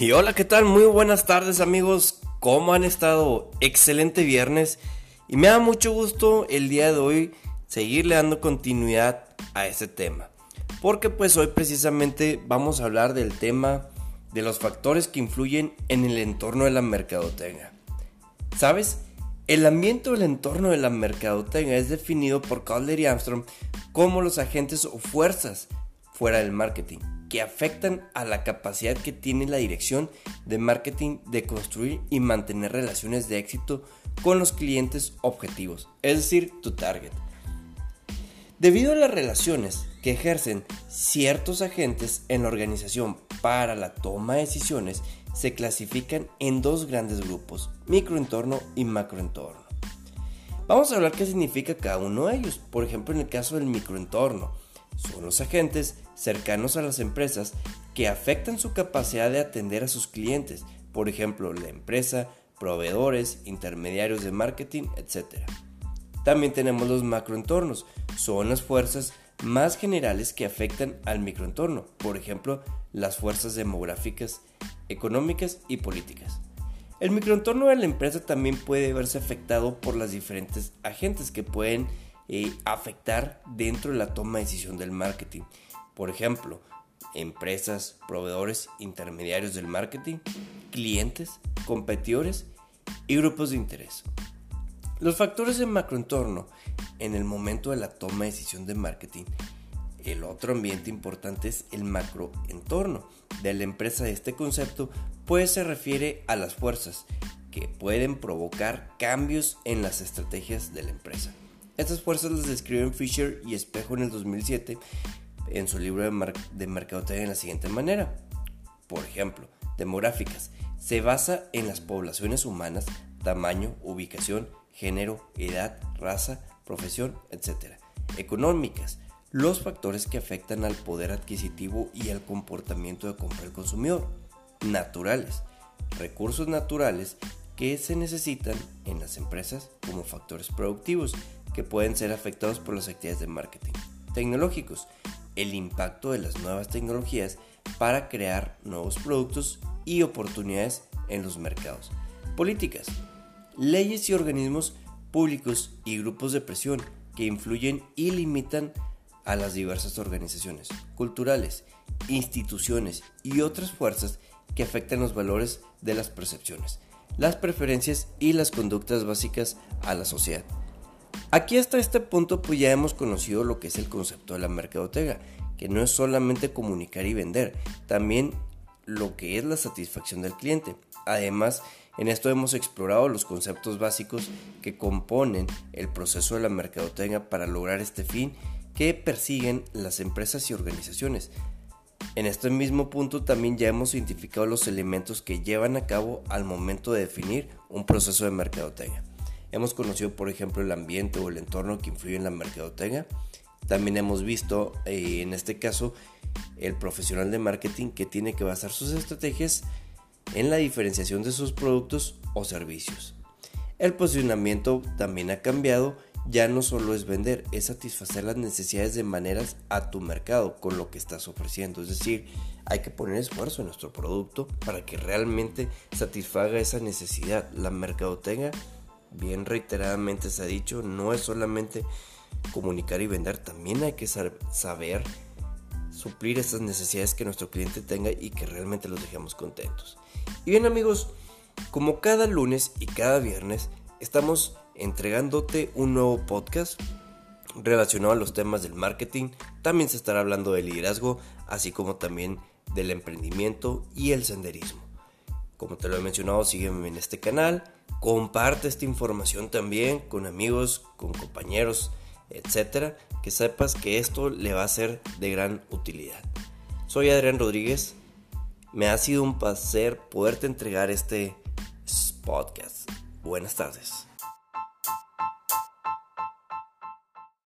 Y hola, ¿qué tal? Muy buenas tardes amigos, ¿cómo han estado? Excelente viernes y me da mucho gusto el día de hoy seguirle dando continuidad a este tema. Porque pues hoy precisamente vamos a hablar del tema de los factores que influyen en el entorno de la mercadotecnia. ¿Sabes? El ambiente o el entorno de la mercadotecnia es definido por Calder y Armstrong como los agentes o fuerzas fuera del marketing que afectan a la capacidad que tiene la dirección de marketing de construir y mantener relaciones de éxito con los clientes objetivos, es decir, tu target. Debido a las relaciones que ejercen ciertos agentes en la organización para la toma de decisiones, se clasifican en dos grandes grupos, microentorno y macroentorno. Vamos a hablar qué significa cada uno de ellos. Por ejemplo, en el caso del microentorno, son los agentes cercanos a las empresas que afectan su capacidad de atender a sus clientes, por ejemplo, la empresa, proveedores, intermediarios de marketing, etc. También tenemos los macroentornos, son las fuerzas más generales que afectan al microentorno, por ejemplo, las fuerzas demográficas, económicas y políticas. El microentorno de la empresa también puede verse afectado por las diferentes agentes que pueden afectar dentro de la toma de decisión del marketing. Por ejemplo, empresas, proveedores, intermediarios del marketing, clientes, competidores y grupos de interés. Los factores de macroentorno en el momento de la toma de decisión de marketing. El otro ambiente importante es el macroentorno de la empresa. Este concepto pues se refiere a las fuerzas que pueden provocar cambios en las estrategias de la empresa. Estas fuerzas las describen Fisher y Espejo en el 2007 en su libro de, de mercadotecnia de la siguiente manera. Por ejemplo, demográficas. Se basa en las poblaciones humanas, tamaño, ubicación, género, edad, raza, profesión, etc. Económicas. Los factores que afectan al poder adquisitivo y al comportamiento de compra del consumidor. Naturales. Recursos naturales que se necesitan en las empresas como factores productivos que pueden ser afectados por las actividades de marketing. Tecnológicos, el impacto de las nuevas tecnologías para crear nuevos productos y oportunidades en los mercados. Políticas, leyes y organismos públicos y grupos de presión que influyen y limitan a las diversas organizaciones, culturales, instituciones y otras fuerzas que afectan los valores de las percepciones, las preferencias y las conductas básicas a la sociedad. Aquí hasta este punto pues ya hemos conocido lo que es el concepto de la mercadotecnia, que no es solamente comunicar y vender, también lo que es la satisfacción del cliente. Además, en esto hemos explorado los conceptos básicos que componen el proceso de la mercadotecnia para lograr este fin que persiguen las empresas y organizaciones. En este mismo punto también ya hemos identificado los elementos que llevan a cabo al momento de definir un proceso de mercadotecnia. Hemos conocido, por ejemplo, el ambiente o el entorno que influye en la mercadotecnia. También hemos visto, eh, en este caso, el profesional de marketing que tiene que basar sus estrategias en la diferenciación de sus productos o servicios. El posicionamiento también ha cambiado, ya no solo es vender, es satisfacer las necesidades de maneras a tu mercado con lo que estás ofreciendo. Es decir, hay que poner esfuerzo en nuestro producto para que realmente satisfaga esa necesidad. La mercadotecnia bien reiteradamente se ha dicho, no es solamente comunicar y vender, también hay que saber suplir esas necesidades que nuestro cliente tenga y que realmente los dejemos contentos. Y bien amigos, como cada lunes y cada viernes estamos entregándote un nuevo podcast relacionado a los temas del marketing, también se estará hablando del liderazgo, así como también del emprendimiento y el senderismo. Como te lo he mencionado, sígueme en este canal Comparte esta información también con amigos, con compañeros, etcétera, que sepas que esto le va a ser de gran utilidad. Soy Adrián Rodríguez. Me ha sido un placer poderte entregar este podcast. Buenas tardes.